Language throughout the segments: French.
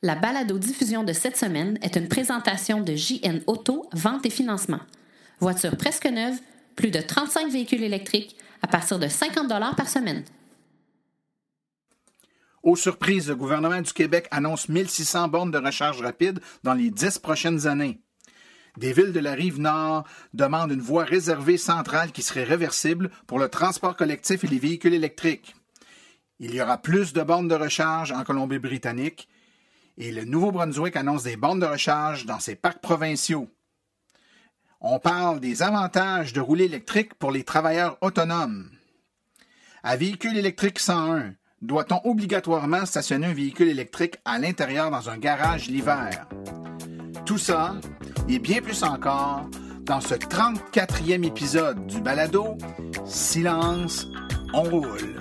La balado-diffusion de cette semaine est une présentation de JN Auto, vente et financement. Voiture presque neuve, plus de 35 véhicules électriques à partir de 50 par semaine. Aux surprises, le gouvernement du Québec annonce 1600 bornes de recharge rapide dans les 10 prochaines années. Des villes de la rive nord demandent une voie réservée centrale qui serait réversible pour le transport collectif et les véhicules électriques. Il y aura plus de bornes de recharge en Colombie-Britannique et le Nouveau-Brunswick annonce des bornes de recharge dans ses parcs provinciaux. On parle des avantages de rouler électrique pour les travailleurs autonomes. À véhicule électrique 101, doit-on obligatoirement stationner un véhicule électrique à l'intérieur dans un garage l'hiver? Tout ça et bien plus encore dans ce 34e épisode du balado Silence, on roule.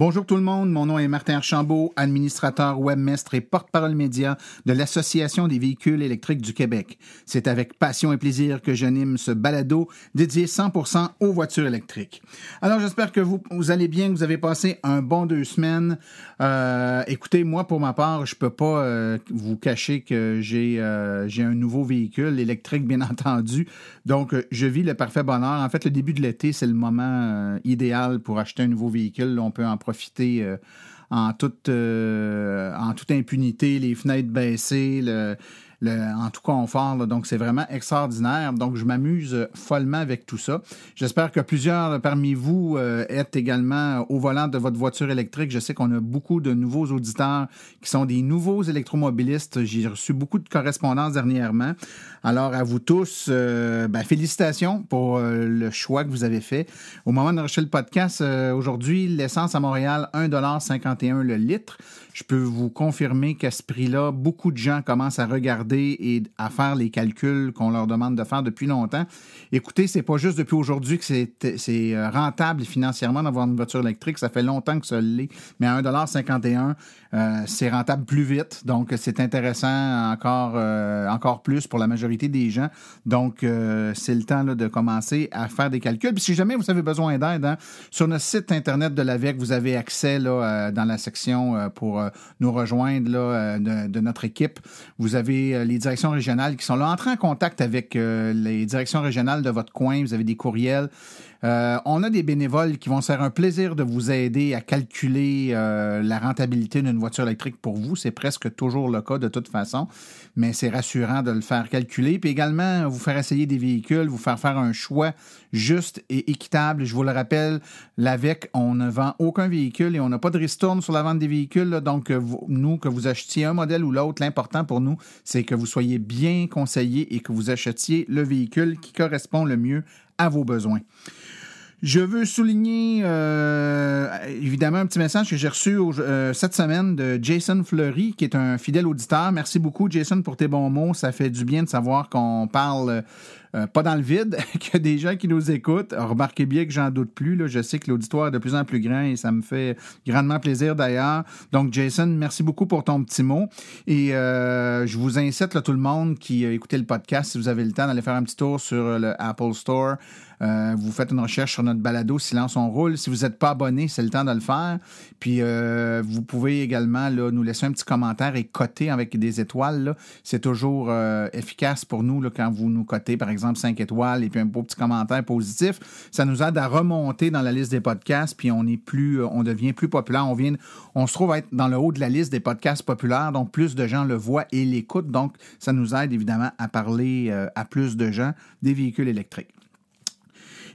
Bonjour tout le monde, mon nom est Martin Archambault, administrateur webmestre et porte-parole média de l'Association des véhicules électriques du Québec. C'est avec passion et plaisir que j'anime ce balado dédié 100% aux voitures électriques. Alors j'espère que vous, vous, allez bien, que vous avez passé un bon deux semaines. Euh, écoutez, moi pour ma part, je peux pas euh, vous cacher que j'ai euh, j'ai un nouveau véhicule électrique bien entendu. Donc je vis le parfait bonheur. En fait, le début de l'été, c'est le moment idéal pour acheter un nouveau véhicule. On peut en euh, en, toute, euh, en toute impunité, les fenêtres baissées, en tout confort. donc, c'est vraiment extraordinaire. Donc, je m'amuse follement avec tout ça. J'espère que plusieurs parmi vous euh, êtes également au volant de votre voiture électrique. Je sais qu'on a beaucoup de nouveaux auditeurs qui sont des nouveaux électromobilistes. J'ai reçu beaucoup de correspondances dernièrement. Alors, à vous tous, euh, ben, félicitations pour euh, le choix que vous avez fait. Au moment de rechercher le podcast, aujourd'hui, l'essence à Montréal, 1,51 le litre. Je peux vous confirmer qu'à ce prix-là, beaucoup de gens commencent à regarder et à faire les calculs qu'on leur demande de faire depuis longtemps. Écoutez, c'est pas juste depuis aujourd'hui que c'est euh, rentable financièrement d'avoir une voiture électrique. Ça fait longtemps que ça l'est. Mais à 1,51 euh, c'est rentable plus vite. Donc, c'est intéressant encore, euh, encore plus pour la majorité des gens. Donc, c'est le temps de commencer à faire des calculs. Si jamais vous avez besoin d'aide, hein, sur notre site Internet de l'AVEC, vous avez accès là, dans la section pour euh, nous rejoindre euh, de, notre équipe. Vous avez euh, les directions régionales qui sont là. Entrez en contact avec les directions régionales de votre coin. Vous avez des courriels. On a des bénévoles qui vont se faire un plaisir de vous aider à calculer la rentabilité d'une voiture électrique pour vous. C'est presque toujours le cas de toute façon, mais c'est rassurant de le faire calculer. Puis également, vous faire essayer des véhicules, vous faire faire un choix juste et équitable. Je vous le rappelle, l'AVEC, on ne vend aucun véhicule et on n'a pas de ristourne sur la vente des véhicules. donc, euh, nous, que vous achetiez un modèle ou l'autre, l'important pour nous, c'est que vous soyez bien conseillé et que vous achetiez le véhicule qui correspond le mieux à vos besoins. Je veux souligner euh, évidemment un petit message que j'ai reçu euh, cette semaine de Jason Fleury, qui est un fidèle auditeur. Merci beaucoup, Jason, pour tes bons mots. Ça fait du bien de savoir qu'on parle euh, pas dans le vide, qu'il y a des gens qui nous écoutent. Remarquez bien que j'en doute plus. Je sais que l'auditoire est de plus en plus grand et ça me fait grandement plaisir d'ailleurs. Donc, Jason, merci beaucoup pour ton petit mot. Et euh, je vous incite, là, tout le monde qui a écouté le podcast, si vous avez le temps, d'aller faire un petit tour sur le Apple Store. Euh, vous faites une recherche sur notre balado Silence on roule. Si vous n'êtes pas abonné, c'est le temps de le faire. Puis euh, vous pouvez également nous laisser un petit commentaire et coter avec des étoiles. C'est toujours euh, efficace pour nous là, quand vous nous cotez, par exemple, 5 étoiles et puis un beau petit commentaire positif. Ça nous aide à remonter dans la liste des podcasts, puis on est plus, on devient plus populaire. On vient, on se trouve à être dans le haut de la liste des podcasts populaires, donc plus de gens le voient et l'écoutent. Donc, ça nous aide évidemment à parler à plus de gens des véhicules électriques.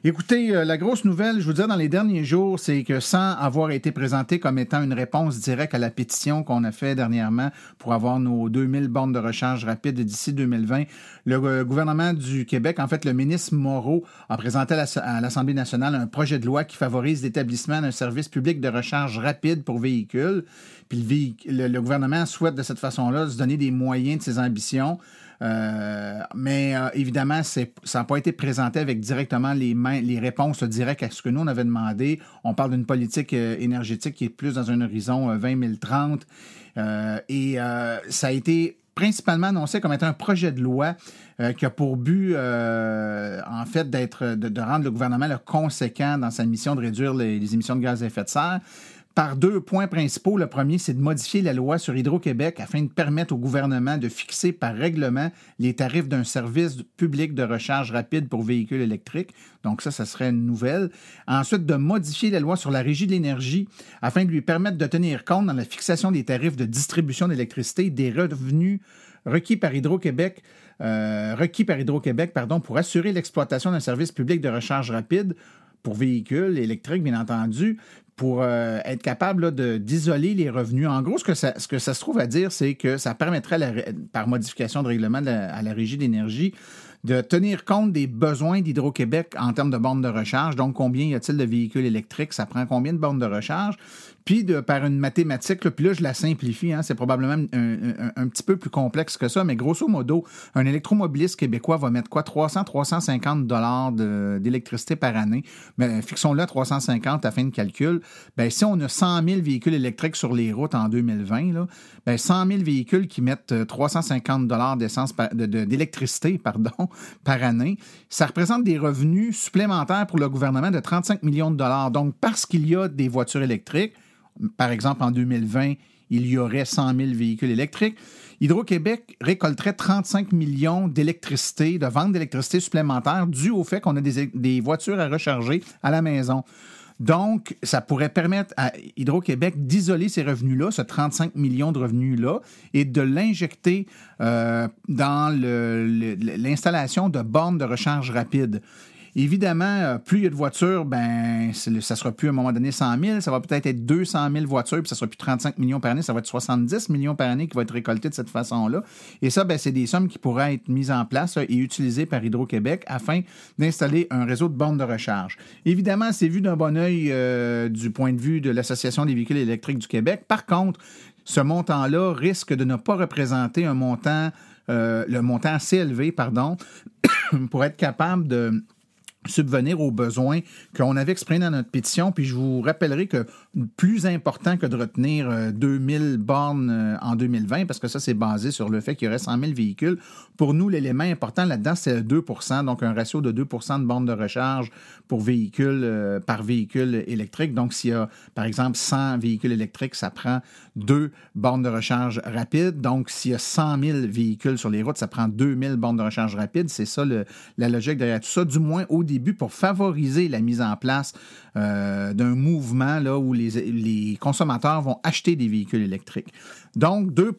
Écoutez, euh, la grosse nouvelle, je vous dire, dans les derniers jours, c'est que sans avoir été présenté comme étant une réponse directe à la pétition qu'on a fait dernièrement pour avoir nos 2000 bornes de recharge rapide d'ici 2020, le euh, gouvernement du Québec, en fait, le ministre Moreau, a présenté à l'Assemblée nationale un projet de loi qui favorise l'établissement d'un service public de recharge rapide pour véhicules. Puis le gouvernement souhaite de cette façon-là se donner des moyens de ses ambitions. Mais évidemment, ça n'a pas été présenté avec directement les, réponses directes à ce que nous, on avait demandé. On parle d'une politique énergétique qui est plus dans un horizon 2030. et ça a été principalement annoncé comme étant un projet de loi euh, qui a pour but, euh, en fait, d'être, de, rendre le gouvernement le conséquent dans sa mission de réduire les, émissions de gaz à effet de serre par deux points principaux. Le premier, c'est de modifier la loi sur Hydro-Québec afin de permettre au gouvernement de fixer par règlement les tarifs d'un service public de recharge rapide pour véhicules électriques. Donc ça, ça serait une nouvelle. Ensuite, de modifier la loi sur la régie de l'énergie afin de lui permettre de tenir compte dans la fixation des tarifs de distribution d'électricité des revenus requis par Hydro-Québec euh, pour assurer l'exploitation d'un service public de recharge rapide pour véhicules électriques, bien entendu, pour euh, être capable d'isoler les revenus. En gros, ce que, ça, ce que ça se trouve à dire, c'est que ça permettrait, par modification de règlement à la Régie d'énergie, de tenir compte des besoins d'Hydro-Québec en termes de bornes de recharge. Donc, combien y a-t-il de véhicules électriques? Ça prend combien de bornes de recharge? Puis, par une mathématique, puis là, je la simplifie, hein, c'est probablement un, petit peu plus complexe que ça, mais grosso modo, un électromobiliste québécois va mettre quoi? 300, 350 dollars d'électricité par année. Mais fixons-le à 350 à fin de calcul. Ben, si on a 100 000 véhicules électriques sur les routes en 2020, là, ben, 100 000 véhicules qui mettent 350 dollars d'essence d'électricité, pardon, par année, ça représente des revenus supplémentaires pour le gouvernement de 35 millions de dollars. Donc, parce qu'il y a des voitures électriques, par exemple, en 2020, il y aurait 100 000 véhicules électriques. Hydro-Québec récolterait 35 millions d'électricité, de ventes d'électricité supplémentaires dû au fait qu'on a des, des, voitures à recharger à la maison. Donc, ça pourrait permettre à Hydro-Québec d'isoler ces revenus-là, ce 35 millions de revenus-là, et de l'injecter euh, dans l'installation de bornes de recharge rapide. Évidemment, euh, plus il y a de voitures, ben, ça sera plus à un moment donné 100 000, ça va peut-être être 200 000 voitures, puis ça sera plus 35 millions par année, ça va être 70 millions par année qui vont être récoltés de cette façon-là. Et ça, ben, c'est des sommes qui pourraient être mises en place et utilisées par Hydro-Québec afin d'installer un réseau de bornes de recharge. Évidemment, c'est vu d'un bon oeil euh, du point de vue de l'Association des véhicules électriques du Québec. Par contre, ce montant-là risque de ne pas représenter un montant, euh, le montant assez élevé, pardon, pour être capable de subvenir aux besoins qu'on avait exprimés dans notre pétition. Puis je vous rappellerai que plus important que de retenir 2000 euh, bornes euh, en 2020, parce que ça, c'est basé sur le fait qu'il y aurait 100 000 véhicules. Pour nous, l'élément important là-dedans, c'est 2% donc un ratio de 2% de bornes de recharge pour euh, par véhicule électrique. Donc, s'il y a, par exemple, 100 véhicules électriques, ça prend deux bornes de recharge rapides. Donc, s'il y a 100 000 véhicules sur les routes, ça prend 2000 bornes de recharge rapides. C'est ça la logique derrière tout ça, du moins au début, pour favoriser la mise en place euh, d'un mouvement là, où les, les, consommateurs vont acheter des véhicules électriques. Donc, 2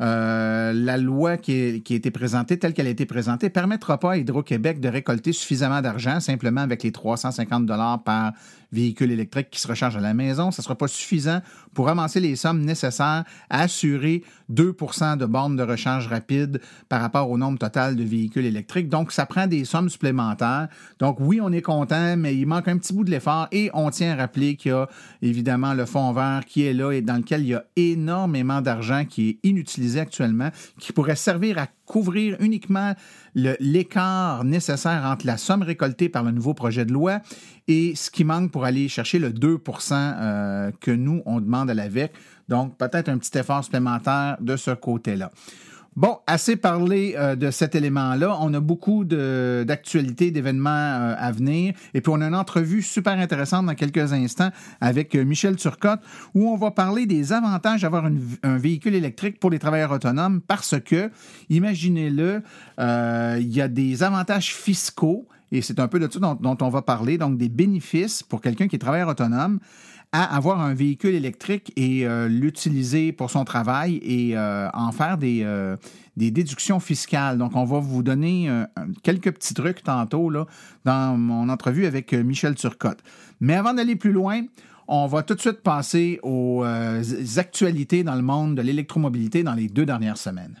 euh, la loi qui, a été présentée, telle qu'elle a été présentée, permettra pas à Hydro-Québec de récolter suffisamment d'argent simplement avec les 350 dollars par véhicule électrique qui se recharge à la maison. Ça ne sera pas suffisant pour amasser les sommes nécessaires à assurer 2% de bornes de recharge rapide par rapport au nombre total de véhicules électriques. Donc, ça prend des sommes supplémentaires. Donc, oui, on est content, mais il manque un petit bout de l'effort et on tient à rappeler qu'il y a évidemment le fonds vert qui est là et dans lequel il y a énormément d'argent qui est inutilisé actuellement, qui pourrait servir à couvrir uniquement l'écart nécessaire entre la somme récoltée par le nouveau projet de loi et ce qui manque pour aller chercher le 2% euh, que nous, on demande à l'AVEC. Donc, peut-être un petit effort supplémentaire de ce côté-là. Bon, assez parlé euh, de cet élément-là. On a beaucoup d'actualités, d'événements euh, à venir. Et puis, on a une entrevue super intéressante dans quelques instants avec euh, Michel Turcotte, où on va parler des avantages d'avoir un véhicule électrique pour les travailleurs autonomes parce que, imaginez-le, il y a des avantages fiscaux, et c'est un peu de ça dont, dont on va parler, donc des bénéfices pour quelqu'un qui est travailleur autonome à avoir un véhicule électrique et euh, l'utiliser pour son travail et euh, en faire des, euh, des, déductions fiscales. Donc, on va vous donner quelques petits trucs tantôt là, dans mon entrevue avec Michel Turcotte. Mais avant d'aller plus loin, on va tout de suite passer aux actualités dans le monde de l'électromobilité dans les deux dernières semaines.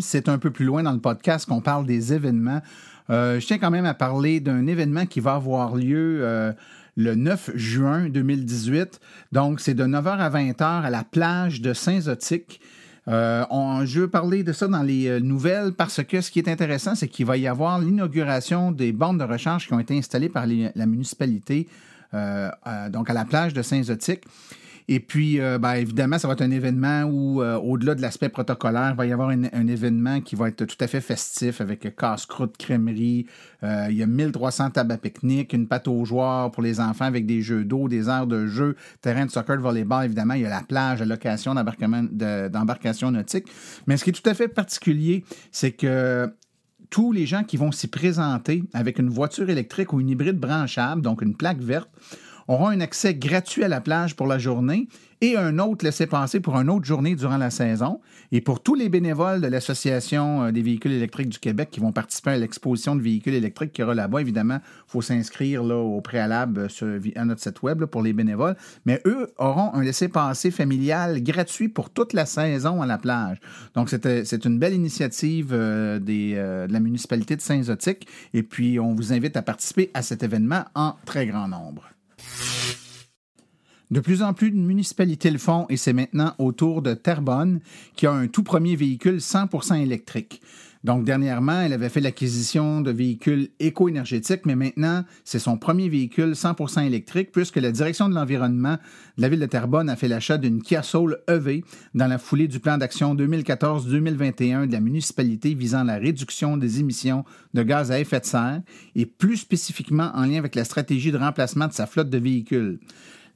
C'est un peu plus loin dans le podcast qu'on parle des événements, euh, je tiens quand même à parler d'un événement qui va avoir lieu euh, le 9 juin 2018. Donc, c'est de 9h à 20h à la plage de Saint-Zotique. Euh, je veux parler de ça dans les nouvelles parce que ce qui est intéressant, c'est qu'il va y avoir l'inauguration des bornes de recharge qui ont été installées par la municipalité, donc à la plage de Saint-Zotique. Et puis, euh, ben, évidemment, ça va être un événement où, euh, au-delà de l'aspect protocolaire, il va y avoir un, événement qui va être tout à fait festif avec casse-croûte, crèmerie. Euh, il y a 1300 tables à pique-nique, une pâte aux joueurs pour les enfants avec des jeux d'eau, des aires de jeu, terrain de soccer, de volleyball. Évidemment, il y a la plage, la location d'embarcation nautique. Mais ce qui est tout à fait particulier, c'est que tous les gens qui vont s'y présenter avec une voiture électrique ou une hybride branchable, donc une plaque verte, auront un accès gratuit à la plage pour la journée et un autre laissez-passer pour une autre journée durant la saison. Et pour tous les bénévoles de l'Association euh, des véhicules électriques du Québec qui vont participer à l'exposition de véhicules électriques qui aura là-bas, évidemment, il faut s'inscrire au préalable euh, à notre site web pour les bénévoles. Mais eux auront un laissez-passer familial gratuit pour toute la saison à la plage. Donc, c'est euh, une belle initiative des, de la municipalité de Saint-Zotique. Et puis, on vous invite à participer à cet événement en très grand nombre. De plus en plus de municipalités le font et c'est maintenant au tour de Terrebonne qui a un tout premier véhicule 100% électrique. Donc, dernièrement, elle avait fait l'acquisition de véhicules éco-énergétiques, mais maintenant, c'est son premier véhicule 100% électrique puisque la direction de l'environnement de la ville de Terrebonne a fait l'achat d'une Kia Soul EV dans la foulée du plan d'action 2014-2021 de la municipalité visant la réduction des émissions de gaz à effet de serre et plus spécifiquement en lien avec la stratégie de remplacement de sa flotte de véhicules.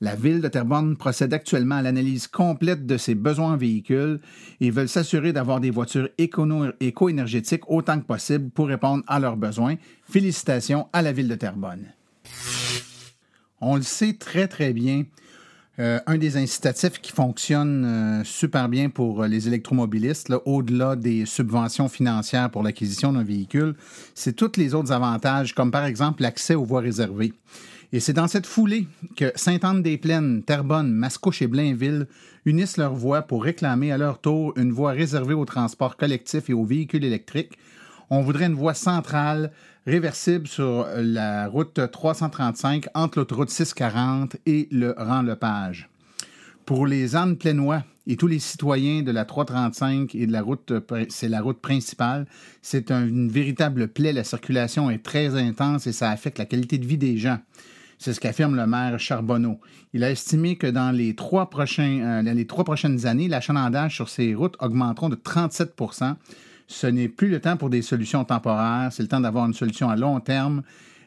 La ville de Terrebonne procède actuellement à l'analyse complète de ses besoins en véhicules et veulent s'assurer d'avoir des voitures éco-énergétiques autant que possible pour répondre à leurs besoins. Félicitations à la ville de Terrebonne. On le sait très très bien. Euh, un des incitatifs qui fonctionne euh, super bien pour les électromobilistes, au-delà des subventions financières pour l'acquisition d'un véhicule, c'est tous les autres avantages, comme par exemple l'accès aux voies réservées. Et c'est dans cette foulée que Sainte-Anne-des-Plaines, Terrebonne, Mascouche et Blainville unissent leurs voix pour réclamer à leur tour une voie réservée au transport collectif et aux véhicules électriques. On voudrait une voie centrale, réversible sur la route 335 entre l'autoroute 640 et le rang-lepage. Pour les Annes plénois et tous les citoyens de la 335 et de la route, c'est la route principale, c'est une véritable plaie. La circulation est très intense et ça affecte la qualité de vie des gens. C'est ce qu'affirme le maire Charbonneau. Il a estimé que dans les trois, euh, prochaines années, l'achalandage sur ces routes augmenteront de 37 Ce n'est plus le temps pour des solutions temporaires, c'est le temps d'avoir une solution à long terme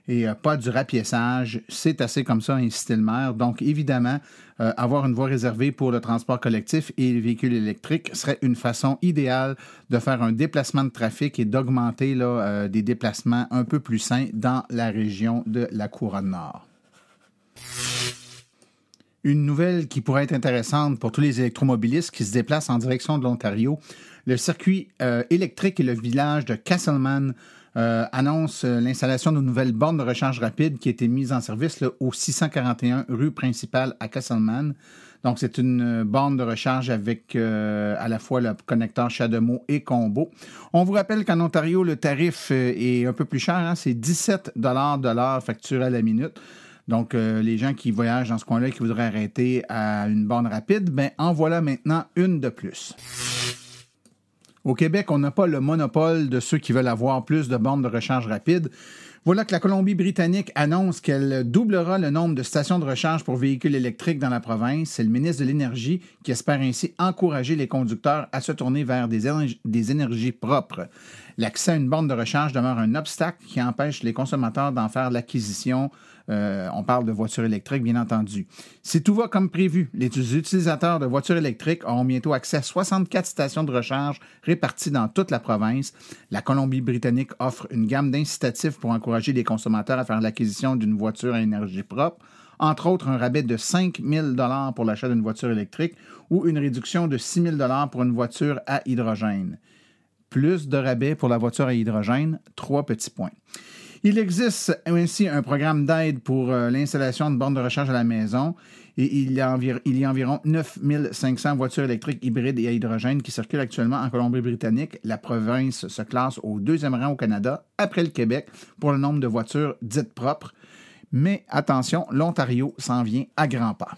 et euh, pas du rapiessage. C'est assez comme ça, incité le maire. Donc, évidemment, euh, avoir une voie réservée pour le transport collectif et les véhicules électriques serait une façon idéale de faire un déplacement de trafic et d'augmenter des déplacements un peu plus sains dans la région de la Couronne Nord. Une nouvelle qui pourrait être intéressante pour tous les électromobilistes qui se déplacent en direction de l'Ontario. Le circuit euh, électrique et le village de Castleman euh, annonce euh, l'installation d'une nouvelle borne de recharge rapide qui a été mise en service au 641 rue principale à Castleman. Donc, c'est une borne de recharge avec à la fois le connecteur CHAdeMO et Combo. On vous rappelle qu'en Ontario, le tarif est un peu plus cher. Hein. c'est 17 de l'heure facturé à la minute. Donc, euh, les gens qui voyagent dans ce coin-là et qui voudraient arrêter à une borne rapide, ben, en voilà maintenant une de plus. Au Québec, on n'a pas le monopole de ceux qui veulent avoir plus de bornes de recharge rapide. Voilà que la Colombie-Britannique annonce qu'elle doublera le nombre de stations de recharge pour véhicules électriques dans la province. C'est le ministre de l'Énergie qui espère ainsi encourager les conducteurs à se tourner vers des, des énergies propres. L'accès à une borne de recharge demeure un obstacle qui empêche les consommateurs d'en faire l'acquisition euh, on parle de voitures électriques, bien entendu. Si tout va comme prévu, les utilisateurs de voitures électriques auront bientôt accès à 64 stations de recharge réparties dans toute la province. La Colombie-Britannique offre une gamme d'incitatifs pour encourager les consommateurs à faire l'acquisition d'une voiture à énergie propre entre autres un rabais de 5 000 pour l'achat d'une voiture électrique ou une réduction de 6 000 pour une voiture à hydrogène. Plus de rabais pour la voiture à hydrogène, trois petits points. Il existe ainsi un programme d'aide pour euh, l'installation de bornes de recharge à la maison et il y a, il y a environ 9500 voitures électriques hybrides et à hydrogène qui circulent actuellement en Colombie-Britannique. La province se classe au deuxième rang au Canada, après le Québec, pour le nombre de voitures dites propres. Mais attention, l'Ontario s'en vient à grands pas.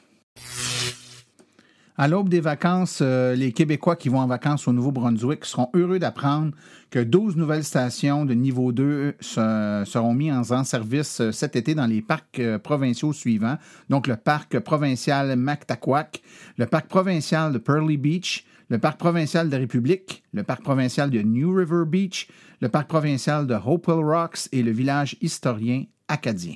À l'aube des vacances, euh, les Québécois qui vont en vacances au Nouveau-Brunswick seront heureux d'apprendre que 12 nouvelles stations de niveau 2 seront mises en service euh, cet été dans les parcs euh, provinciaux suivants. Donc le parc provincial Mactaquac, le parc provincial de Pearly Beach, le parc provincial de République, le parc provincial de New River Beach, le parc provincial de Hopewell Rocks et le village historien acadien.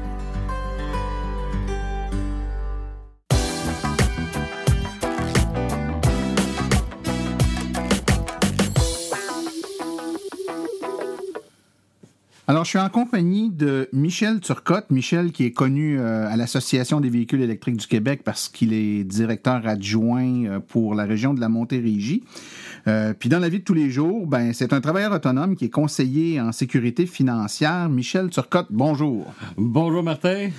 Alors, je suis en compagnie de Michel Turcotte. Michel, qui est connu euh, à l'Association des véhicules électriques du Québec parce qu'il est directeur adjoint euh, pour la région de la Montérégie. Euh, puis dans la vie de tous les jours, ben, c'est un travailleur autonome qui est conseiller en sécurité financière. Michel Turcotte, bonjour. Bonjour Martin.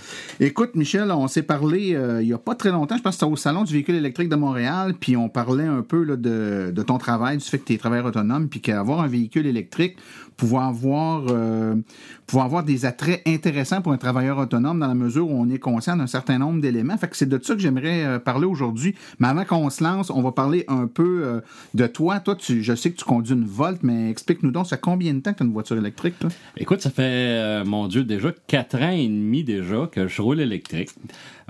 Écoute, Michel, on s'est parlé il n'y a pas très longtemps, je pense que c'était au Salon du véhicule électrique de Montréal, puis on parlait un peu là, de, de, ton travail, du fait que tu es travailleur autonome, puis qu'avoir un véhicule électrique, pouvoir avoir, euh, pouvoir avoir des attraits intéressants pour un travailleur autonome dans la mesure où on est conscient d'un certain nombre d'éléments. Fait que c'est de ça que j'aimerais euh, parler aujourd'hui. Mais avant qu'on se lance, on va parler un peu euh, de toi. Toi, tu, je sais que tu conduis une Volt, mais explique-nous donc, ça fait combien de temps que tu as une voiture électrique? Toi? Écoute, ça fait, mon Dieu, déjà quatre ans et demi déjà que je roule électrique.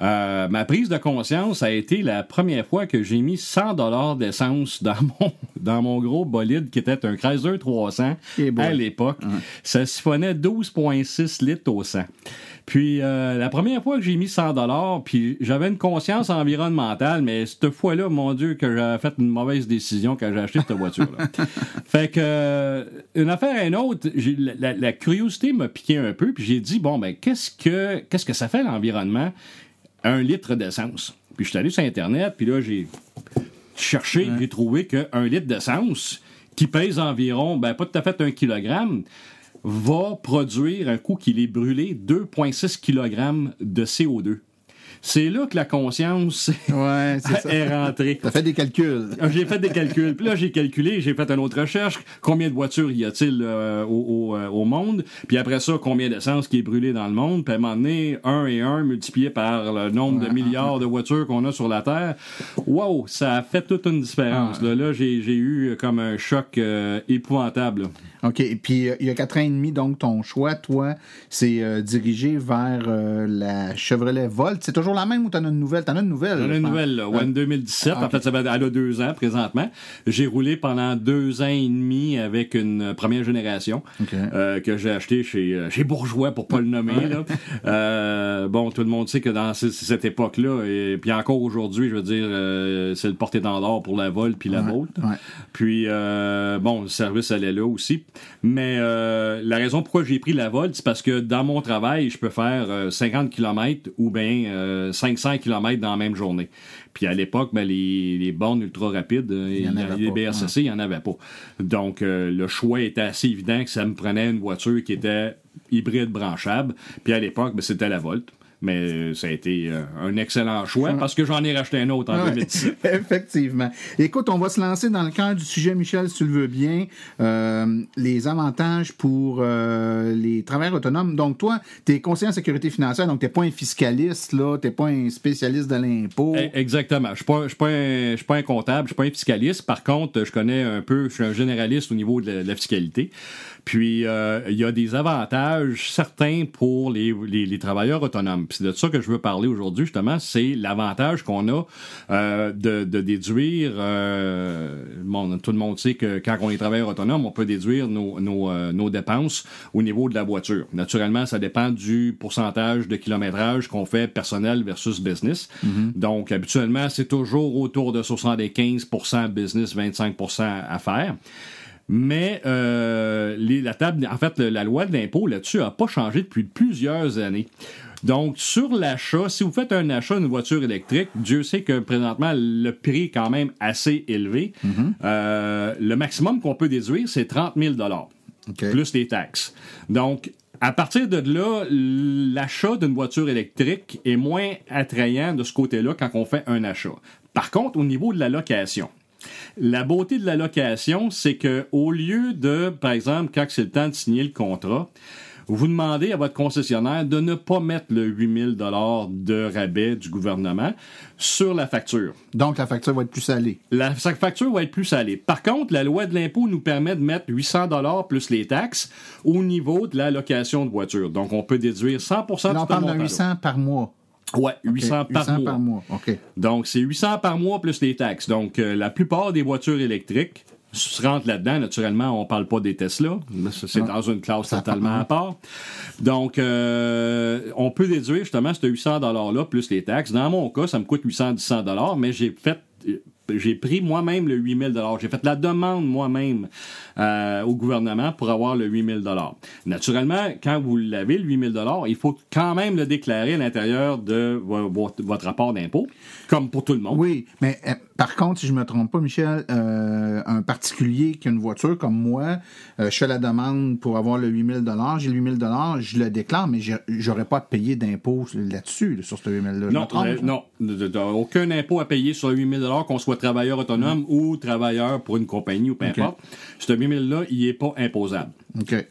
Euh, ma prise de conscience a été la première fois que j'ai mis 100 dollars d'essence dans mon dans mon gros bolide qui était un Chrysler 300 à l'époque. Ça siphonnait 12,6 litres au 100. Puis euh, la première fois que j'ai mis 100 dollars, puis j'avais une conscience environnementale, mais cette fois-là, mon Dieu, que j'avais fait une mauvaise décision quand j'ai acheté cette voiture-là. fait que euh, une affaire à une autre, la, la, curiosité m'a piqué un peu, puis j'ai dit bon ben qu'est-ce que qu'est-ce que ça fait l'environnement un litre d'essence? Puis je suis allé sur Internet, puis là, j'ai cherché, j'ai trouvé qu'un litre d'essence, qui pèse environ, ben, pas tout à fait un kilogramme, va produire un coup qu'il est brûlé 2,6 kg de CO2. C'est là que la conscience Ouais, est rentrée. T'as fait des calculs. Ah, J'ai fait des calculs. Puis là, j'ai calculé, j'ai fait une autre recherche. Combien de voitures y a-t-il euh, au, au, euh, au monde? Puis après ça, combien d'essence qui est brûlée dans le monde? Puis à un moment donné, un et un multiplié par le nombre de milliards de voitures qu'on a sur la Terre. Wow! Ça a fait toute une différence. Là, là j'ai eu comme un choc euh, épouvantable. OK. Et puis, euh, il y a quatre ans et demi, donc, ton choix, toi, c'est euh, dirigé vers euh, la Chevrolet Volt. C'est toujours la même ou t'en as une nouvelle? T'en as une nouvelle? Ai je une nouvelle, là. Ouais, en 2017. Ah, En fait, ça va, elle a deux ans présentement. J'ai roulé pendant deux ans et demi avec une première génération OK. euh, que j'ai acheté chez, euh, chez Bourgeois, pour pas le nommer. Là. Euh, bon, tout le monde sait que dans ce- cette époque-là, et puis encore aujourd'hui, je veux dire, euh, c'est le porte-étendard pour la Volt puis la Ouais, Volt. ouais. Puis, euh, bon, le service allait là aussi. Mais euh, la raison pourquoi j'ai pris la Volt, c'est parce que dans mon travail, je peux faire euh, 50 km ou bien euh, 500 km dans la même journée. Puis à l'époque, ben, les, les bornes ultra rapides, euh, Il y en il y a- avait les pas, BRCC, il n'y en avait pas. Donc, euh, le choix était assez évident que ça me prenait une voiture qui était hybride branchable. Puis à l'époque, ben, c'était la Volt. Mais ça a été euh, un excellent choix parce que j'en ai racheté un autre en Ouais, 2017. Effectivement. Écoute, on va se lancer dans le cœur du sujet, Michel, si tu le veux bien. Euh, les avantages pour euh, les travailleurs autonomes. Donc, toi, tu es conseiller en sécurité financière, donc tu pas un fiscaliste, là, tu pas un spécialiste de l'impôt. Eh, Exactement. Je suis pas, je suis pas, un, je suis pas un comptable, je suis pas un fiscaliste. Par contre, je connais un peu, je suis un généraliste au niveau de la, de la fiscalité. Puis, euh, il y a des avantages certains pour les, les, les travailleurs autonomes. Puis c'est de ça que je veux parler aujourd'hui, justement. C'est l'avantage qu'on a euh, de, de déduire... Euh, bon, tout le monde sait que quand on est travailleur autonome, on peut déduire nos, nos, euh, nos dépenses au niveau de la voiture. Naturellement, ça dépend du pourcentage de kilométrage qu'on fait personnel versus business. Donc, habituellement, c'est toujours autour de 75% business, 25 à faire. Mais euh, les- la table, en fait, la loi de l'impôt là-dessus n'a pas changé depuis plusieurs années. Donc, sur l'achat, si vous faites un achat d'une voiture électrique, Dieu sait que présentement, le prix est quand même assez élevé. Euh, le maximum qu'on peut déduire, c'est 30 000 OK. plus les taxes. Donc, à partir de là, l'achat d'une voiture électrique est moins attrayant de ce côté-là quand on fait un achat. Par contre, au niveau de la location, la beauté de la location, c'est que au lieu de, par exemple, quand c'est le temps de signer le contrat, vous demandez à votre concessionnaire de ne pas mettre le 8000 dollars de rabais du gouvernement sur la facture. Donc, la facture va être plus salée. La facture va être plus salée. Par contre, la loi de l'impôt nous permet de mettre 800 dollars plus les taxes au niveau de la location de voiture. Donc, on peut déduire 100 Là, de on ce parle d'un montant-là. 800 par mois. Ouais, 800 OK, par 800 mois. par mois. OK. Donc, c'est 800 par mois plus les taxes. Donc, euh, la plupart des voitures électriques se rentrent là-dedans. Naturellement, on parle pas des Tesla. C'est dans une classe totalement à part. Donc, euh, on peut déduire justement ce 800 $-là plus les taxes. Dans mon cas, ça me coûte 800 dollars, mais j'ai fait j'ai pris moi-même le 8000 dollars. J'ai fait la demande moi-même euh, au gouvernement pour avoir le 8000 dollars. Naturellement, quand vous l'avez le 8000 dollars, il faut quand même le déclarer à l'intérieur de vo- vo- votre rapport d'impôt, comme pour tout le monde. Oui, mais euh, par contre, si je me trompe pas, Michel, euh, un particulier qui a une voiture comme moi, je fais la demande pour avoir le 8000 j'ai le 8000 je le déclare, mais j'aurais pas à payer d'impôt là-dessus, là, sur ce 8000 là Non, non, aucun impôt à payer sur le 8000 dollars qu'on soit travailleur autonome ou travailleur pour une compagnie ou peu importe. 8000 là, il est pas imposable.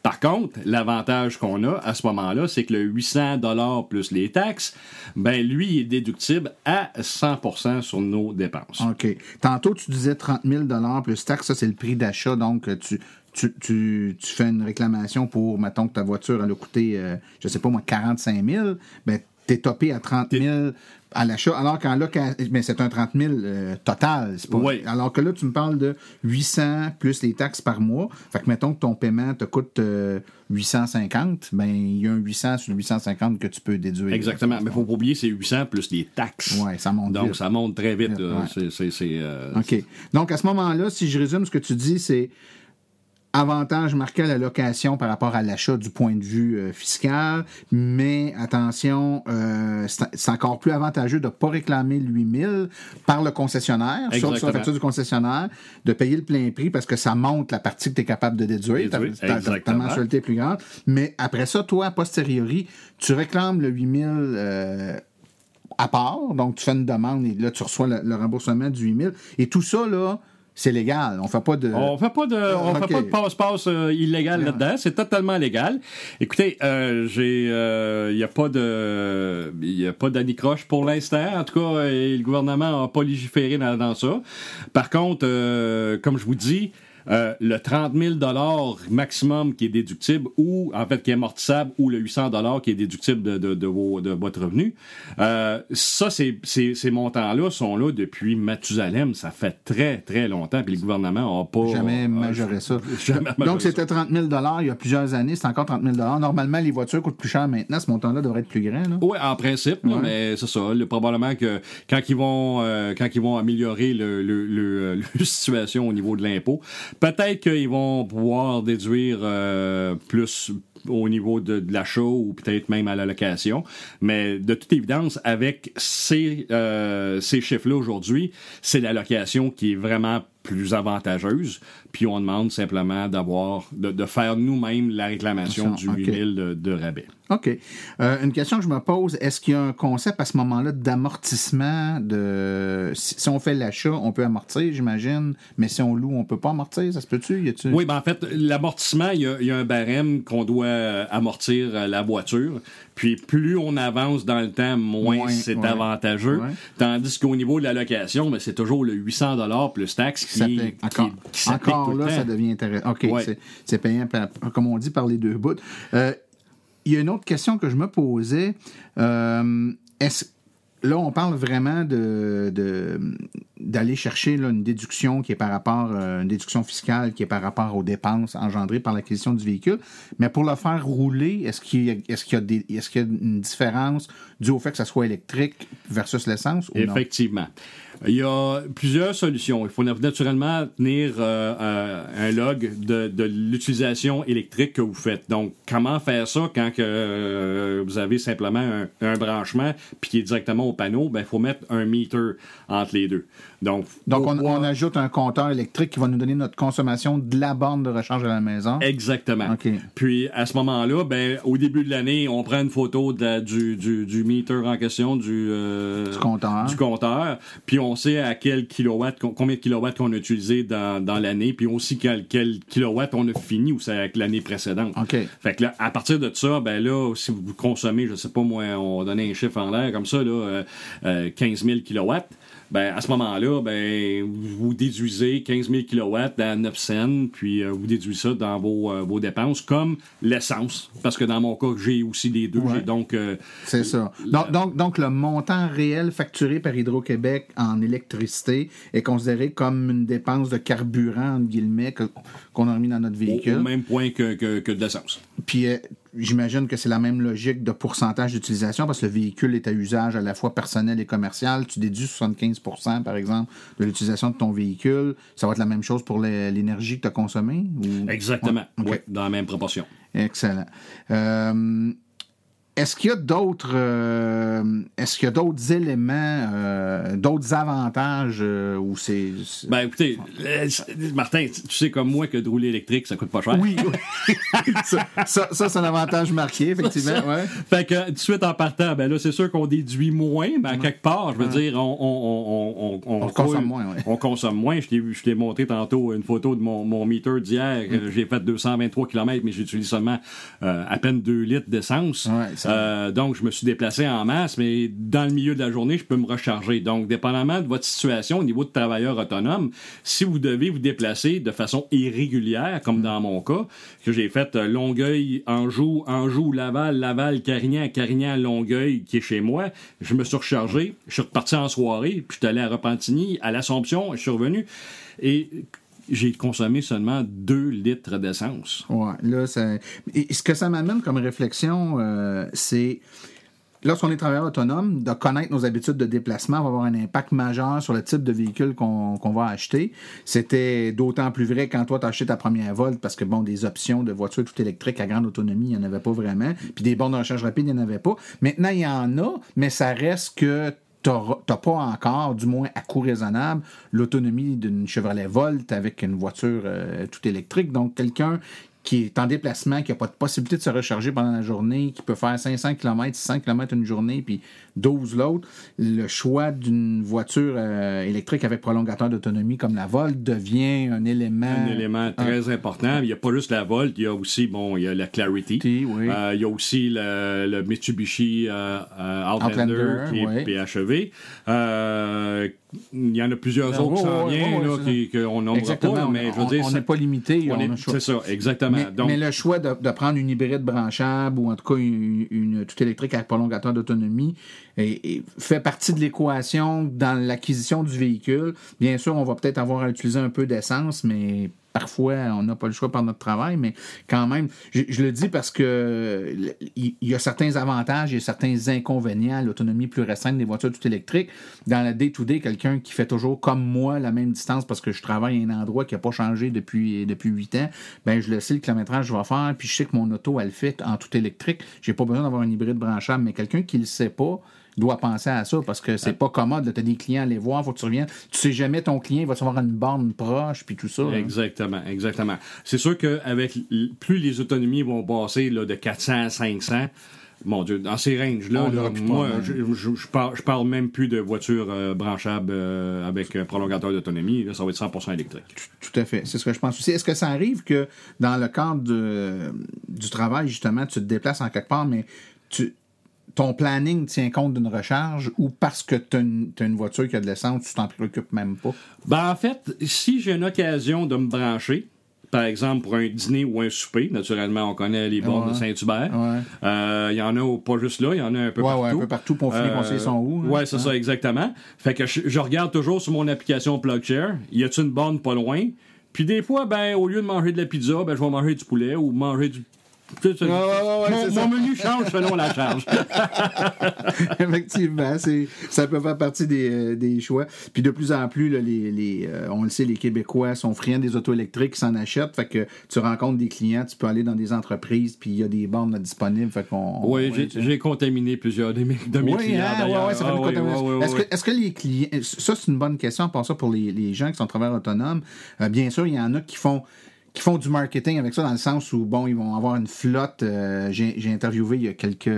Par contre, l'avantage qu'on a à ce moment-là, c'est que le 800 dollars plus les taxes, ben lui il est déductible à 100% sur nos dépenses. OK. Tantôt, tu disais 30 000 plus taxe, ça, c'est le prix d'achat. Donc, tu, tu, tu, tu fais une réclamation pour, mettons, que ta voiture, elle a coûté, euh, je sais pas moi, 45 000. Ben, t'es topé à 30 000 à l'achat, alors qu'en location, mais c'est un 30 000 euh, total. Pas, Oui. Alors que là, tu me parles de 800 plus les taxes par mois. Fait que, mettons que ton paiement te coûte euh, 850, ben, il y a un 800 sur le 850 que tu peux déduire. Exactement, mais faut pas oublier c'est 800 plus les taxes. Ouais, ça monte Donc vite. ça monte très vite. Vite, ouais. C'est- c'est- c'est, euh, OK. Donc, à ce moment-là, si je résume ce que tu dis, c'est avantage marqué à la location par rapport à l'achat du point de vue euh, fiscal, mais attention, euh, c'est encore plus avantageux de ne pas réclamer le 8000 par le concessionnaire, sur, sur la Exactement. facture du concessionnaire, de payer le plein prix parce que ça monte la partie que tu es capable de déduire. Ta, exactement. mensualité est plus grande. Mais après ça, toi, a posteriori, tu réclames le 8000 euh, à part. Donc, tu fais une demande et là, tu reçois le, le remboursement du 8000. Et tout ça, là, c'est légal. On fait pas de. On fait pas de, on fait pas de passe-passe euh, illégal là-dedans. C'est totalement légal. Écoutez, euh, j'ai, il y a pas de, il y a pas d'anicroche pour l'instant. En tout cas, euh, le gouvernement a pas légiféré dans, dans ça. Par contre, euh, comme je vous dis. Euh, le 30 000 maximum qui est déductible ou en fait qui est amortissable ou le 800 qui est déductible de, de, de, vos- de votre revenu. Euh, ça, c'est, c'est- ces montants-là sont là depuis Mathusalem. Ça fait très, très longtemps. Puis le gouvernement n'a pas... Jamais a- majoré ça. Jamais majoré Donc, c'était 30 000 il y a plusieurs années. C'est encore 30 000 Normalement, les voitures coûtent plus cher maintenant. Ce montant-là devrait être plus grand. Là. Oui, en principe, Ouais. mais c'est ça. là, probablement que quand ils vont euh, quand ils vont améliorer le, le, le- le situation au niveau de l'impôt, peut-être qu'ils vont pouvoir déduire euh, plus au niveau de, l'achat ou peut-être même à la location. Mais de toute évidence, avec ces, euh, ces chiffres-là aujourd'hui, c'est la location qui est vraiment plus avantageuse. Puis on demande simplement d'avoir de, de faire nous-mêmes la réclamation du Ok. 8000 de, de rabais. OK. Euh, une question que je me pose, est-ce qu'il y a un concept à ce moment-là d'amortissement de si, on fait l'achat, on peut amortir, j'imagine, mais si on loue, on peut pas amortir, ça se peut-tu? Oui, ben en fait, l'amortissement, il y, y a un barème qu'on doit euh, amortir euh, la voiture. Puis plus on avance dans le temps, moins, Moins, c'est ouais. avantageux. Ouais. Tandis qu'au niveau de la location, ben, c'est toujours le 800 plus taxe qui, qui- qui s'applique encore là, ça devient intéressant. OK, Ouais. c'est- payant, comme on dit, par les deux bouts. Euh, Il y a une autre question que je me posais. Euh, est-ce Là, on parle vraiment de, d'aller chercher là, une déduction qui est par rapport, euh, une déduction fiscale qui est par rapport aux dépenses engendrées par l'acquisition du véhicule. Mais pour le faire rouler, est-ce qu'il y a, est-ce qu'il y a, des- est-ce qu'il y a une différence due au fait que ça soit électrique versus l'essence ou non? Il y a plusieurs solutions. Il faut naturellement tenir euh, euh, un log de, de l'utilisation électrique que vous faites. Donc, comment faire ça quand que, euh, vous avez simplement un, un branchement puis qui est directement au panneau? Ben, il faut mettre un meter entre les deux. Donc, Donc, on, on ajoute un compteur électrique qui va nous donner notre consommation de la borne de recharge de la maison. Exactement. OK. Puis à ce moment-là, ben au début de l'année, on prend une photo de du, du, du meter en question, du, euh, Du compteur. du compteur, puis on sait à quel kilowatt, com- combien de kilowatts qu'on a utilisé dans, dans l'année, puis aussi quel, quel kilowatt on a fini ou c'est avec l'année précédente. OK. Fait que là, à partir de ça, ben là, si vous consommez, je sais pas moi, on donnait un chiffre en l'air comme ça, là, euh, euh, 15 000 kilowatts, ben à ce moment-là, ben vous déduisez 15 000 kilowatts à 9 cents, puis euh, vous déduisez ça dans vos, euh, vos dépenses, comme l'essence, parce que dans mon cas, j'ai aussi les deux, Ouais. donc euh, C'est ça. Donc, donc, donc, le montant réel facturé par Hydro-Québec en électricité est considéré comme une dépense de carburant, entre guillemets, qu'on a remis dans notre véhicule. au même point que, que, que de l'essence. Puis j'imagine que c'est la même logique de pourcentage d'utilisation parce que le véhicule est à usage à la fois personnel et commercial. Tu déduis 75% par exemple, de l'utilisation de ton véhicule. Ça va être la même chose pour l'énergie que tu as consommée? ou- Exactement. Ouais. Oui, dans la même proportion. Excellent. Euh, est-ce qu'il y a d'autres euh, est-ce qu'il y a d'autres éléments, euh, d'autres avantages euh, où c'est. Ben écoutez, euh, Martin, tu sais comme moi que de rouler électrique, ça coûte pas cher. oui, oui. ça, ça, ça, c'est un avantage marqué, effectivement. Ouais. Fait que tout de suite en partant, ben là, c'est sûr qu'on déduit moins, mais à quelque part, je veux dire, on, on, on, on, on, On consomme moins. On consomme moins. Je t'ai, je t'ai montré tantôt une photo de mon, mon meter d'hier. Mm. J'ai fait 223 km, mais j'utilise seulement euh, à peine 2 litres d'essence. Euh, donc, je me suis déplacé en masse, mais dans le milieu de la journée, je peux me recharger. Donc, dépendamment de votre situation au niveau de travailleur autonome, si vous devez vous déplacer de façon irrégulière, comme dans mon cas, que j'ai fait euh, Longueuil, Anjou, Anjou, Laval, Laval, Carignan, Carignan, Longueuil, qui est chez moi, je me suis rechargé, je suis reparti en soirée, puis je suis allé à Repentigny, à l'Assomption, je suis revenu, et j'ai consommé seulement 2 litres d'essence. Ouais, là, ça... Ce que ça m'amène comme réflexion, euh, c'est lorsqu'on est travailleur autonome, de connaître nos habitudes de déplacement va avoir un impact majeur sur le type de véhicule qu'on va acheter. C'était d'autant plus vrai quand toi, tu acheté ta première Volt, parce que, bon, des options de voitures tout électriques à grande autonomie, il n'y en avait pas vraiment. Puis des bornes de recharge rapide, il n'y en avait pas. Maintenant, il y en a, mais ça reste que t'as pas encore, du moins à coût raisonnable, l'autonomie d'une Chevrolet Volt avec une voiture euh, tout électrique. Donc, quelqu'un qui est en déplacement, qui n'a pas de possibilité de se recharger pendant la journée, qui peut faire 500 km, 600 km une journée, puis 12 l'autre, le choix d'une voiture euh, électrique avec prolongateur d'autonomie comme la Volt devient un élément... Un élément très important. Il n'y a pas juste la Volt, il y a aussi, bon, il y a la Clarity. Oui. Euh, il y a aussi le, le Mitsubishi euh, Outlander, Outlander, qui est oui. PHEV. Euh, il y en a plusieurs Ah, autres qui s'en viennent, qu'on pas, mais je veux on- dire... on n'est pas limité. C'est ça, exactement. Mais, Donc, mais le choix de, de prendre une hybride branchable ou en tout cas une, une tout électrique avec prolongateur d'autonomie est- fait partie de l'équation dans l'acquisition du véhicule. Bien sûr, on va peut-être avoir à utiliser un peu d'essence, mais parfois on n'a pas le choix par notre travail, mais quand même, je, le dis parce que il y a certains avantages, il y a certains inconvénients à l'autonomie plus restreinte des voitures tout électriques. Dans la day-to-day, quelqu'un qui fait toujours comme moi la même distance parce que je travaille à un endroit qui n'a pas changé depuis depuis huit ans, ben je le sais le kilométrage que je vais faire, puis je sais que mon auto elle fait en tout électrique. J'ai pas besoin d'avoir un hybride branchable, mais quelqu'un qui le sait pas doit penser à ça parce que c'est pas commode. As des clients à les voir, faut que tu reviennes. Tu sais jamais ton client il va avoir une borne proche, puis tout ça. Exactement, exactement. C'est sûr qu'avec plus les autonomies vont passer là, de 400 à 500, mon Dieu, dans ces ranges-là, là, moi, pas, je, je, je parle, je parle même plus de voitures euh, branchables euh, avec un prolongateur d'autonomie. Là, ça va être 100% électrique. Tout à fait. C'est ce que je pense aussi. Est-ce que ça arrive que dans le cadre de- du travail, justement, tu te déplaces en quelque part, mais tu, ton planning tient compte d'une recharge ou parce que tu as, une voiture qui a de l'essence, tu t'en préoccupes même pas? Ben, en fait, si j'ai une occasion de me brancher, par exemple pour un dîner ou un souper, naturellement, on connaît les bornes Ouais. de Saint-Hubert. Ouais. Euh, Il y en a pas juste là, il y en a un peu Ouais, partout. un peu partout, puis on finit qu'on sait sont où, hein. Ouais, c'est ça, exactement. Fait que je, je regarde toujours sur mon application PlugShare, y a-t-il une borne pas loin? Puis des fois, ben, au lieu de manger de la pizza, ben, je vais manger du poulet ou manger du. C'est- ouais, ouais, mon, mon menu change selon la charge. Effectivement, c'est, ça peut faire partie des, euh, des choix. Puis de plus en plus, là, les, les, euh, on le sait, les Québécois sont friands des autos électriques, ils s'en achètent. Fait que tu rencontres des clients, tu peux aller dans des entreprises, puis il y a des bornes là, disponibles. Fait qu'on, Oui, ouais, j'ai contaminé plusieurs de mes, de mes Oui, clients. hein, ouais, ouais, ça fait Ah oui, contamination. ouais, ouais, Est-ce ouais. que, est-ce que les clients, ça c'est une bonne question, pour ça pour les, les gens qui sont travailleurs autonomes. Euh, bien sûr, il y en a qui font qui font du marketing avec ça dans le sens où bon ils vont avoir une flotte euh, j'ai interviewé il y a quelques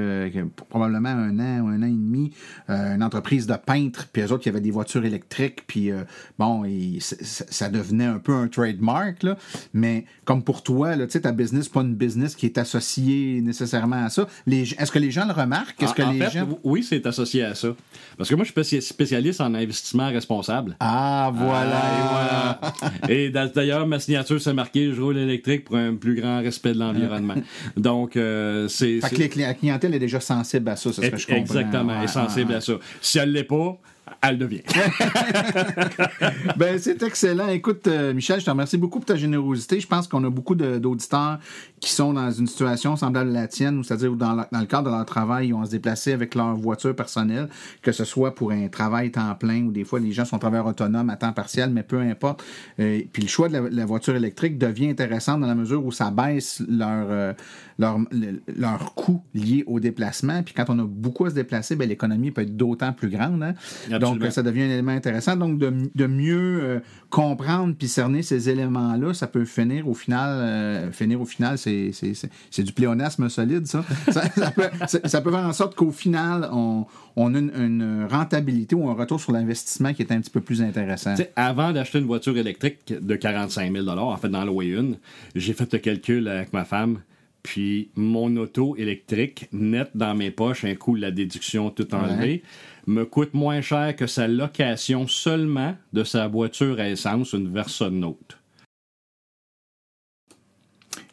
probablement un an ou un an et demi euh, une entreprise de peintres puis eux autres qui avaient des voitures électriques puis euh, bon ça devenait un peu un trademark là mais comme pour toi là tu sais ta business pas une business qui est associée nécessairement à ça est-ce que les gens le remarquent? Est-ce que en les fait, gens Oui, c'est associé à ça. Parce que moi, je suis spéci- spécialiste en investissement responsable. Ah, voilà. Ah, et voilà. Et d'a- d'ailleurs, ma signature, c'est marqué je roule électrique pour un plus grand respect de l'environnement. Donc, euh, c'est. Fait que la clientèle est déjà sensible à ça, c'est ce que je comprends. Exactement, est sensible à ça. Si elle l'est pas, elle devient. Ben, c'est excellent. Écoute, euh, Michel, je te remercie beaucoup pour ta générosité. Je pense qu'on a beaucoup d'auditeurs qui sont dans une situation semblable à la tienne, c'est-à-dire dans, le- cadre de leur travail, ils vont se déplacer avec leur voiture personnelle, que ce soit pour un travail temps plein ou des fois les gens sont travailleurs autonomes à temps partiel, mais peu importe. Euh, puis le choix de la, la voiture électrique devient intéressant dans la mesure où ça baisse leur, euh, leur, le- leur coût lié au déplacement. Puis quand on a beaucoup à se déplacer, ben, l'économie peut être d'autant plus grande. hein. Donc, Absolument. euh, ça devient un élément intéressant. Donc, de, de mieux euh, comprendre puis cerner ces éléments-là, ça peut finir au final, euh, finir au final, c'est, c'est, c'est, c'est du pléonasme solide, ça. ça, ça peut, ça- ça peut faire en sorte qu'au final, on, on a une, une rentabilité ou un retour sur l'investissement qui est un petit peu plus intéressant. Avant d'acheter une voiture électrique de 45 000 en fait, d'en louer une, j'ai fait le calcul avec ma femme. Puis mon auto électrique, net dans mes poches, un coup de la déduction tout enlevé, me coûte moins cher que sa location seulement de sa voiture à essence, une Versa Note.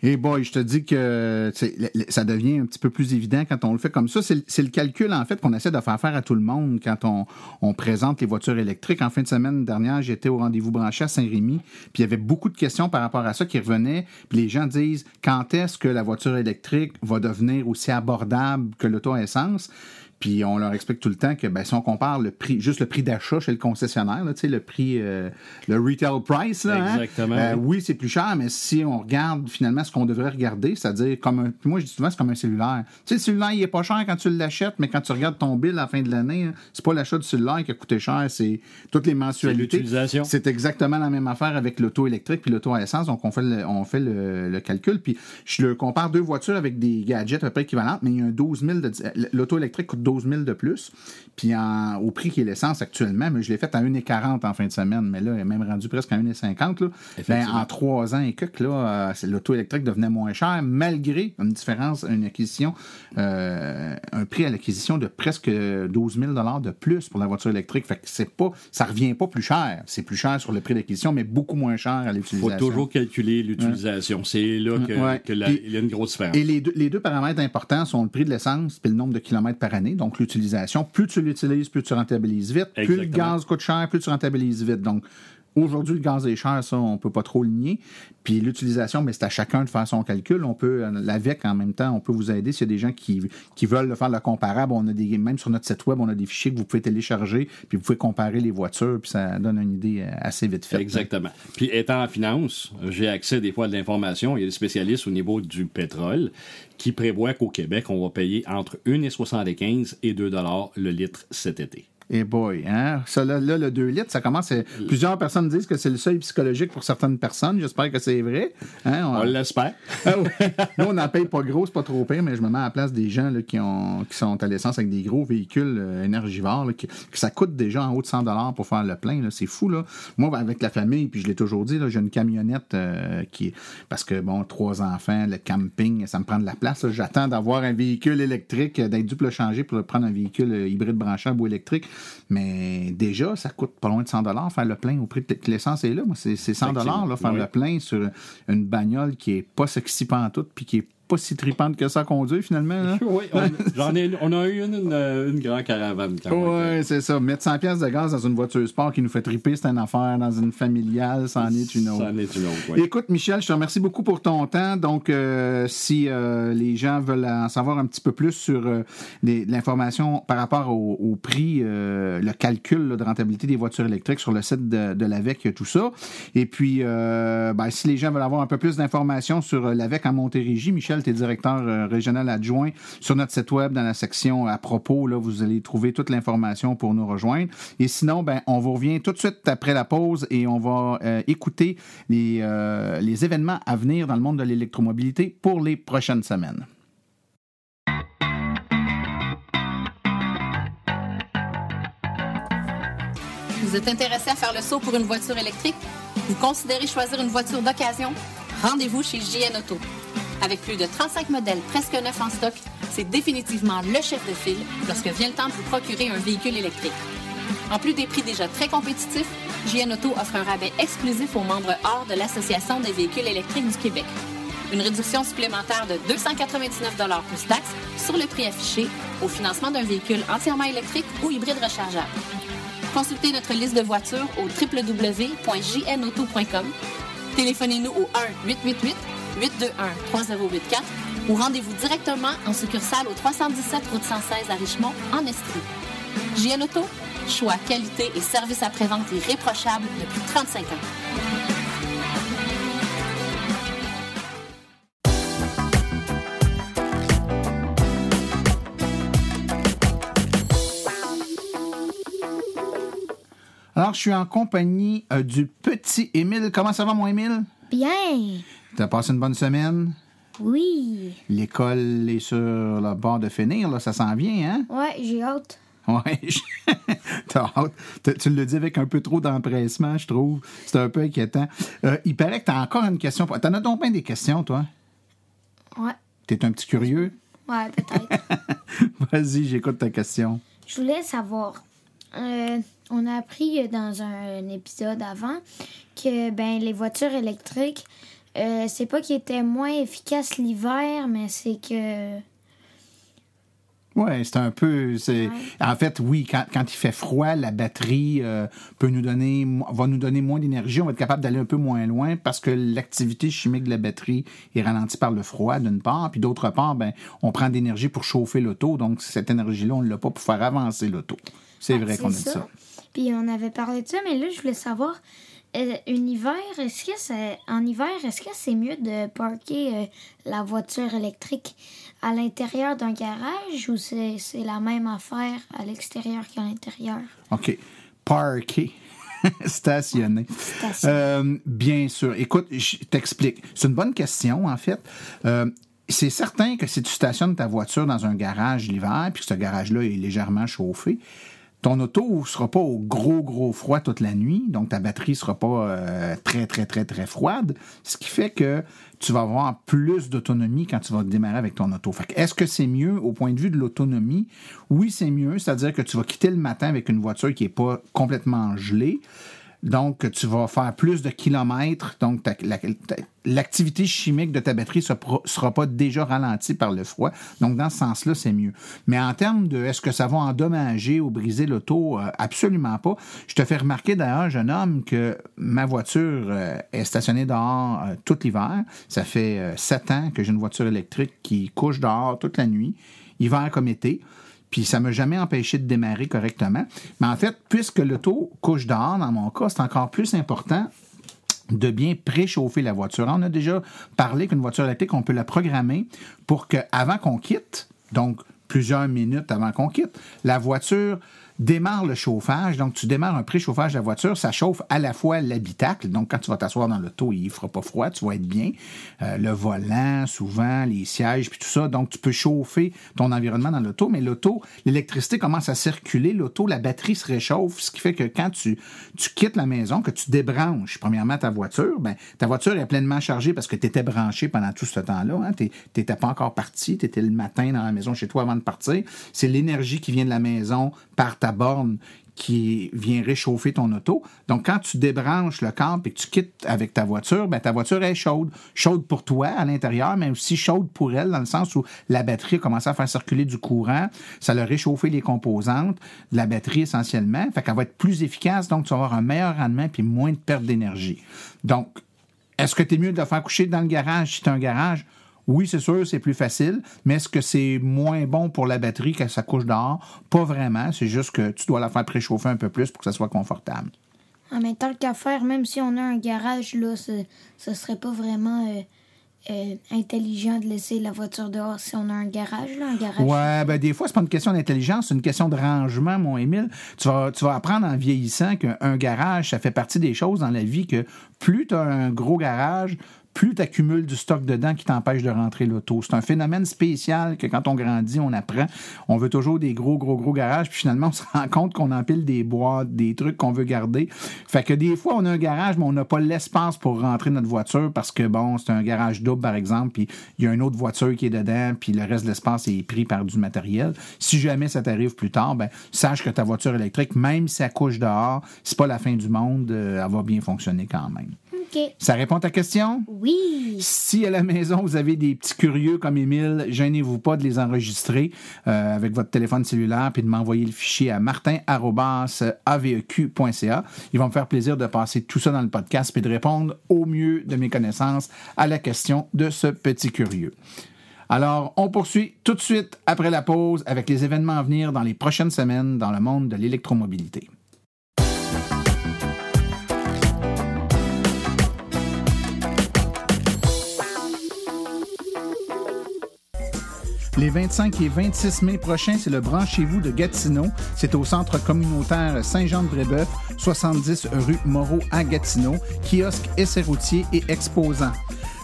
Et boy, je te dis que ça devient un petit peu plus évident quand on le fait comme ça. C'est le- calcul, en fait, qu'on essaie de faire faire à tout le monde quand on, on présente les voitures électriques. En fin de semaine dernière, j'étais au rendez-vous branché à Saint-Rémy, puis il y avait beaucoup de questions par rapport à ça qui revenaient. Puis les gens disent, quand est-ce que la voiture électrique va devenir aussi abordable que l'auto à essence? Puis on leur explique tout le temps que ben, si on compare le prix, juste le prix d'achat chez le concessionnaire, là, tu sais, le prix, euh, le retail price, là, hein, Exactement, euh, oui. c'est plus cher, mais si on regarde finalement ce qu'on devrait regarder, c'est-à-dire comme un, puis moi je dis souvent c'est comme un cellulaire. Tu sais, le cellulaire il est pas cher quand tu l'achètes, mais quand tu regardes ton bill à la fin de l'année, hein, c'est pas l'achat du cellulaire qui a coûté cher, c'est toutes les mensualités. l'utilisation. C'est exactement la même affaire avec l'auto électrique puis l'auto à essence. Donc on fait le, on fait le, le calcul. Puis je le compare deux voitures avec des gadgets à peu près équivalentes, mais il y a un 12 000 de, l'auto électrique coûte 12 000 de plus. Puis en- au prix qui est l'essence actuellement, mais je l'ai fait à 1,40 en fin de semaine, mais là, il est même rendu presque à 1,50. Là. Ben, en trois ans et quelques, là, euh, l'auto électrique devenait moins cher, malgré une différence, une acquisition, euh, un prix à l'acquisition de presque 12 000 de plus pour la voiture électrique. Fait que c'est pas, ça revient pas plus cher. C'est plus cher sur le prix d'acquisition, mais beaucoup moins cher à Il l'utilisation. faut toujours calculer l'utilisation. C'est là que, Ouais. que la- Puis- il y a une grosse différence. Et les deux, les deux paramètres importants sont le prix de l'essence puis le nombre de kilomètres par année, donc l'utilisation. Plus tu l'utilises, plus tu rentabilises vite. Plus le gaz coûte cher, plus tu rentabilises vite. Donc, aujourd'hui, le gaz est cher, ça, on peut pas trop le nier. Puis l'utilisation, c'est à chacun de faire son calcul. On peut, euh, l'AVEC, en même temps, on peut vous aider s'il y a des gens qui, qui veulent le faire le comparable. On a des, même sur notre site web, on a des fichiers que vous pouvez télécharger, puis vous pouvez comparer les voitures, puis ça donne une idée euh, assez vite faite. Exactement. Puis étant en finance, j'ai accès des fois à de l'information. Il y a des spécialistes au niveau du pétrole qui prévoient qu'au Québec, on va payer entre 1,75 et 2 dollars le litre cet été. Et boy, hein? Ça, là, là, le 2 litres, ça commence. à- Plusieurs personnes disent que c'est le seuil psychologique pour certaines personnes. J'espère que c'est vrai. Hein? On l'espère. Ah oui. Nous, on n'en paye pas gros, c'est pas trop pire, mais je me mets à la place des gens là, qui, ont, qui sont à l'essence avec des gros véhicules euh, énergivores, là, qui- que ça coûte déjà en haut de 100 pour faire le plein. C'est fou. Là. Moi, avec la famille, puis je l'ai toujours dit, j'ai une camionnette euh, qui. Parce que, bon, trois enfants, le camping, ça me prend de la place. J'attends d'avoir un véhicule électrique, d'être dû pour le changer pour prendre un véhicule euh, hybride branchable ou électrique. Mais déjà, ça coûte pas loin de 100 faire le plein au prix de que l'essence est là. C'est c'est 100 là, faire Oui. le plein sur une bagnole qui est pas sexy pantoute puis qui est pas si tripante que ça à conduire finalement. Là. Oui, on, ai, on a eu une, une, une grande caravane. Ouais, c'est ça. Mettre 100 pièces de gaz dans une voiture sport qui nous fait triper, c'est une affaire. Dans une familiale, c'en est une autre. Ça en est une autre, oui. Écoute, Michel, je te remercie beaucoup pour ton temps. Donc, euh, si euh, les gens veulent en savoir un petit peu plus sur euh, l'information par rapport au, au prix, euh, le calcul là, de rentabilité des voitures électriques sur le site de, de l'AVEC, il y a tout ça. Et puis, euh, ben, si les gens veulent avoir un peu plus d'informations sur euh, l'AVEC en Montérégie, Michel, tu es directeur euh, régional adjoint sur notre site web, dans la section à propos, là, vous allez trouver toute l'information pour nous rejoindre. Et sinon, ben, on vous revient tout de suite après la pause et on va euh, écouter les, euh, les événements à venir dans le monde de l'électromobilité pour les prochaines semaines. Vous êtes intéressé à faire le saut pour une voiture électrique? Vous considérez choisir une voiture d'occasion? Rendez-vous chez JN Auto. Avec plus de 35 modèles presque neufs en stock, c'est définitivement le chef de file lorsque vient le temps de vous procurer un véhicule électrique. En plus des prix déjà très compétitifs, JN Auto offre un rabais exclusif aux membres hors de l'Association des véhicules électriques du Québec. Une réduction supplémentaire de 299 plus taxes sur le prix affiché au financement d'un véhicule entièrement électrique ou hybride rechargeable. Consultez notre liste de voitures au www.jnauto.com. Téléphonez-nous au 1-888-821-3084 ou rendez-vous directement en succursale au 317 route 116 à Richmond, en Estrie. JN Auto, choix, qualité et service après-vente irréprochable depuis 35 ans. Alors, je suis en compagnie euh, du petit Émile. Comment ça va, mon Émile? Bien. T'as passé une bonne semaine? Oui. L'école est sur le bord de finir, là. Ça s'en vient, hein? Ouais, j'ai hâte. Ouais, t'as hâte. Tu le dis avec un peu trop d'empressement, je trouve. C'est un peu inquiétant. Euh, il paraît que t'as encore une question. T'en as donc bien des questions, toi? Ouais. T'es un petit curieux? Ouais, peut-être. Vas-y, j'écoute ta question. Je voulais savoir. euh, on a appris dans un, épisode avant que ben les voitures électriques, euh, c'est pas qu'ils étaient moins efficaces l'hiver, mais c'est que. Oui, c'est un peu. c'est En fait, oui, quand, quand, il fait froid, la batterie euh, peut nous donner, va nous donner moins d'énergie. On va être capable d'aller un peu moins loin parce que l'activité chimique de la batterie est ralentie par le froid, d'une part. Puis d'autre part, ben, on prend d'énergie pour chauffer l'auto. Donc, cette énergie-là, on ne l'a pas pour faire avancer l'auto. C'est vrai qu'on a dit ça. Puis on avait parlé de ça, mais là, je voulais savoir, euh, hiver, est-ce que c'est en hiver, est-ce que c'est mieux de parker euh, la voiture électrique à l'intérieur d'un garage ou c'est, la même affaire à l'extérieur qu'à l'intérieur? OK. Parker. Stationner. Euh, bien sûr. Écoute, je t'explique. C'est une bonne question, en fait. c'est certain que si tu stationnes ta voiture dans un garage l'hiver, puis que ce garage-là est légèrement chauffé, ton auto sera pas au gros, gros froid toute la nuit, donc ta batterie sera pas euh, très, très, très, très froide, ce qui fait que tu vas avoir plus d'autonomie quand tu vas démarrer avec ton auto. est-ce que c'est mieux au point de vue de l'autonomie? Oui, c'est mieux, c'est-à-dire que tu vas quitter le matin avec une voiture qui est pas complètement gelée. Donc, tu vas faire plus de kilomètres. Donc, l'activité chimique de ta batterie ne sera pas déjà ralentie par le froid. Donc, dans ce sens-là, c'est mieux. Mais en termes de est-ce que ça va endommager ou briser l'auto, euh, absolument pas. Je te fais remarquer d'ailleurs, jeune homme, que ma voiture euh, est stationnée dehors euh, tout l'hiver. Ça fait sept ans que j'ai une voiture électrique qui couche dehors toute la nuit, hiver comme été. Puis ça m'a jamais empêché de démarrer correctement. Mais en fait, puisque l'auto couche dehors, dans mon cas, c'est encore plus important de bien préchauffer la voiture. On a déjà parlé qu'une voiture électrique, on peut la programmer pour qu'avant qu'on quitte, donc plusieurs minutes avant qu'on quitte, la voiture démarre le chauffage. Donc, tu démarres un préchauffage de la voiture. Ça chauffe à la fois l'habitacle. Donc, quand tu vas t'asseoir dans l'auto, il ne fera pas froid. Tu vas être bien. Euh, le volant, souvent, les sièges, puis tout ça. Donc, tu peux chauffer ton environnement dans l'auto. Mais l'auto, l'électricité commence à circuler. L'auto, la batterie se réchauffe. Ce qui fait que quand tu, tu quittes la maison, que tu débranches, premièrement, ta voiture, ben, ta voiture est pleinement chargée parce que tu étais branché pendant tout ce temps-là. Hein. Tu n'étais pas encore parti. Tu étais le matin dans la maison chez toi avant de partir. C'est l'énergie qui vient de la maison par ta borne qui vient réchauffer ton auto. Donc, quand tu débranches le camp et que tu quittes avec ta voiture, ben, ta voiture est chaude. Chaude pour toi à l'intérieur, mais aussi chaude pour elle, dans le sens où la batterie a commencé à faire circuler du courant. Ça a réchauffé les composantes de la batterie essentiellement. Fait qu'elle va être plus efficace, donc tu vas avoir un meilleur rendement puis moins de perte d'énergie. Donc, est-ce que tu es mieux de la faire coucher dans le garage si tu as un garage? Oui, c'est sûr, c'est plus facile, mais est-ce que c'est moins bon pour la batterie que ça couche dehors? Pas vraiment. C'est juste que tu dois la faire préchauffer un peu plus pour que ça soit confortable. Ah, mais tant qu'à faire, même si on a un garage, là, ce, ce serait pas vraiment euh, euh, intelligent de laisser la voiture dehors si on a un garage, là, un garage. Ouais, ben des fois, c'est pas une question d'intelligence, c'est une question de rangement, mon Émile. Tu vas, tu vas apprendre en vieillissant qu'un garage, ça fait partie des choses dans la vie que plus tu as un gros garage, plus tu accumules du stock dedans qui t'empêche de rentrer l'auto. C'est un phénomène spécial que quand on grandit, on apprend. On veut toujours des gros, gros, gros garages, puis finalement, on se rend compte qu'on empile des boîtes, des trucs qu'on veut garder. Fait que des fois, on a un garage, mais on n'a pas l'espace pour rentrer notre voiture parce que, bon, c'est un garage double, par exemple, puis il y a une autre voiture qui est dedans, puis le reste de l'espace est pris par du matériel. Si jamais ça t'arrive plus tard, ben, sache que ta voiture électrique, même si elle couche dehors, c'est pas la fin du monde, euh, elle va bien fonctionner quand même. Ça répond à ta question? Oui. Si à la maison, vous avez des petits curieux comme Émile, gênez-vous pas de les enregistrer euh, avec votre téléphone cellulaire puis de m'envoyer le fichier à martin.aveq.ca. Ils vont me faire plaisir de passer tout ça dans le podcast et de répondre au mieux de mes connaissances à la question de ce petit curieux. Alors, on poursuit tout de suite après la pause avec les événements à venir dans les prochaines semaines dans le monde de l'électromobilité. Les 25 et 26 mai prochains, c'est le Branchez-vous de Gatineau. C'est au centre communautaire Saint-Jean-de-Brébeuf, 70 rue Moreau à Gatineau, kiosque, essai routier et exposant.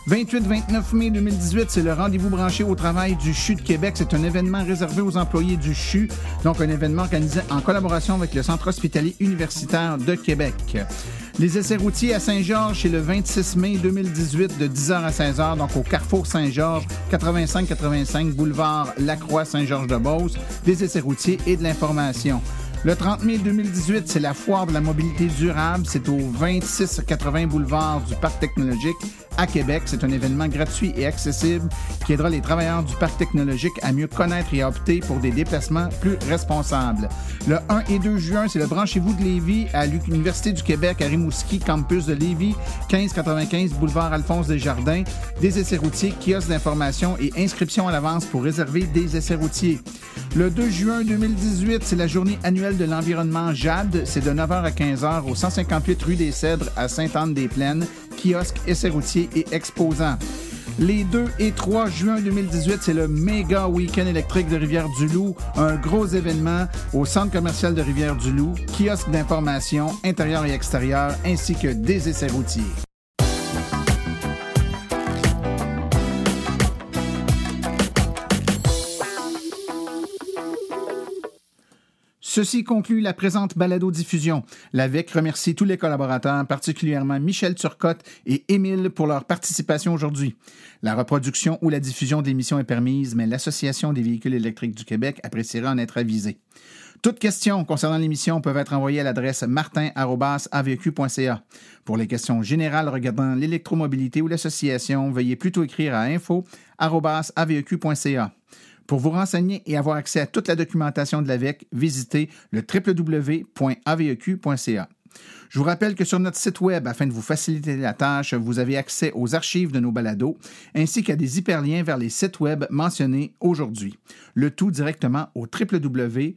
28-29 mai 2018, c'est le rendez-vous branché au travail du CHU de Québec. C'est un événement réservé aux employés du CHU, donc un événement organisé en collaboration avec le Centre hospitalier universitaire de Québec. Les essais routiers à Saint-Georges, c'est le 26 mai 2018 de 10h à 16h, donc au Carrefour Saint-Georges, 85-85 boulevard Lacroix Saint-Georges-de-Beauce, des essais routiers et de l'information. Le 30 mai 2018, c'est la foire de la mobilité durable. C'est au 2680 boulevard du Parc technologique à Québec. C'est un événement gratuit et accessible qui aidera les travailleurs du parc technologique à mieux connaître et à opter pour des déplacements plus responsables. Le 1 et 2 juin, c'est le Branchez-vous de Lévis à l'Université du Québec à Rimouski, campus de Lévis, 1595 boulevard Alphonse Desjardins. Des essais routiers, kiosques d'information et inscription à l'avance pour réserver des essais routiers. Le 2 juin 2018, c'est la journée annuelle de l'environnement JAD. C'est de 9h à 15h au 158 rue des Cèdres à Sainte-Anne-des-Plaines, kiosques, essais routiers et exposants. Les 2 et 3 juin 2018, c'est le méga week-end électrique de Rivière-du-Loup, un gros événement au centre commercial de Rivière-du-Loup, kiosque d'information intérieur et extérieur, ainsi que des essais routiers. Ceci conclut la présente balado-diffusion. L'AVEC remercie tous les collaborateurs, particulièrement Michel Turcotte et Émile pour leur participation aujourd'hui. La reproduction ou la diffusion de l'émission est permise, mais l'Association des véhicules électriques du Québec appréciera en être avisée. Toutes questions concernant l'émission peuvent être envoyées à l'adresse martin.aveq.ca. Pour les questions générales regardant l'électromobilité ou l'association, veuillez plutôt écrire à info.aveq.ca. Pour vous renseigner et avoir accès à toute la documentation de l'AVEC, visitez le www.aveq.ca. Je vous rappelle que sur notre site Web, afin de vous faciliter la tâche, vous avez accès aux archives de nos balados, ainsi qu'à des hyperliens vers les sites Web mentionnés aujourd'hui. Le tout directement au www.aveq.ca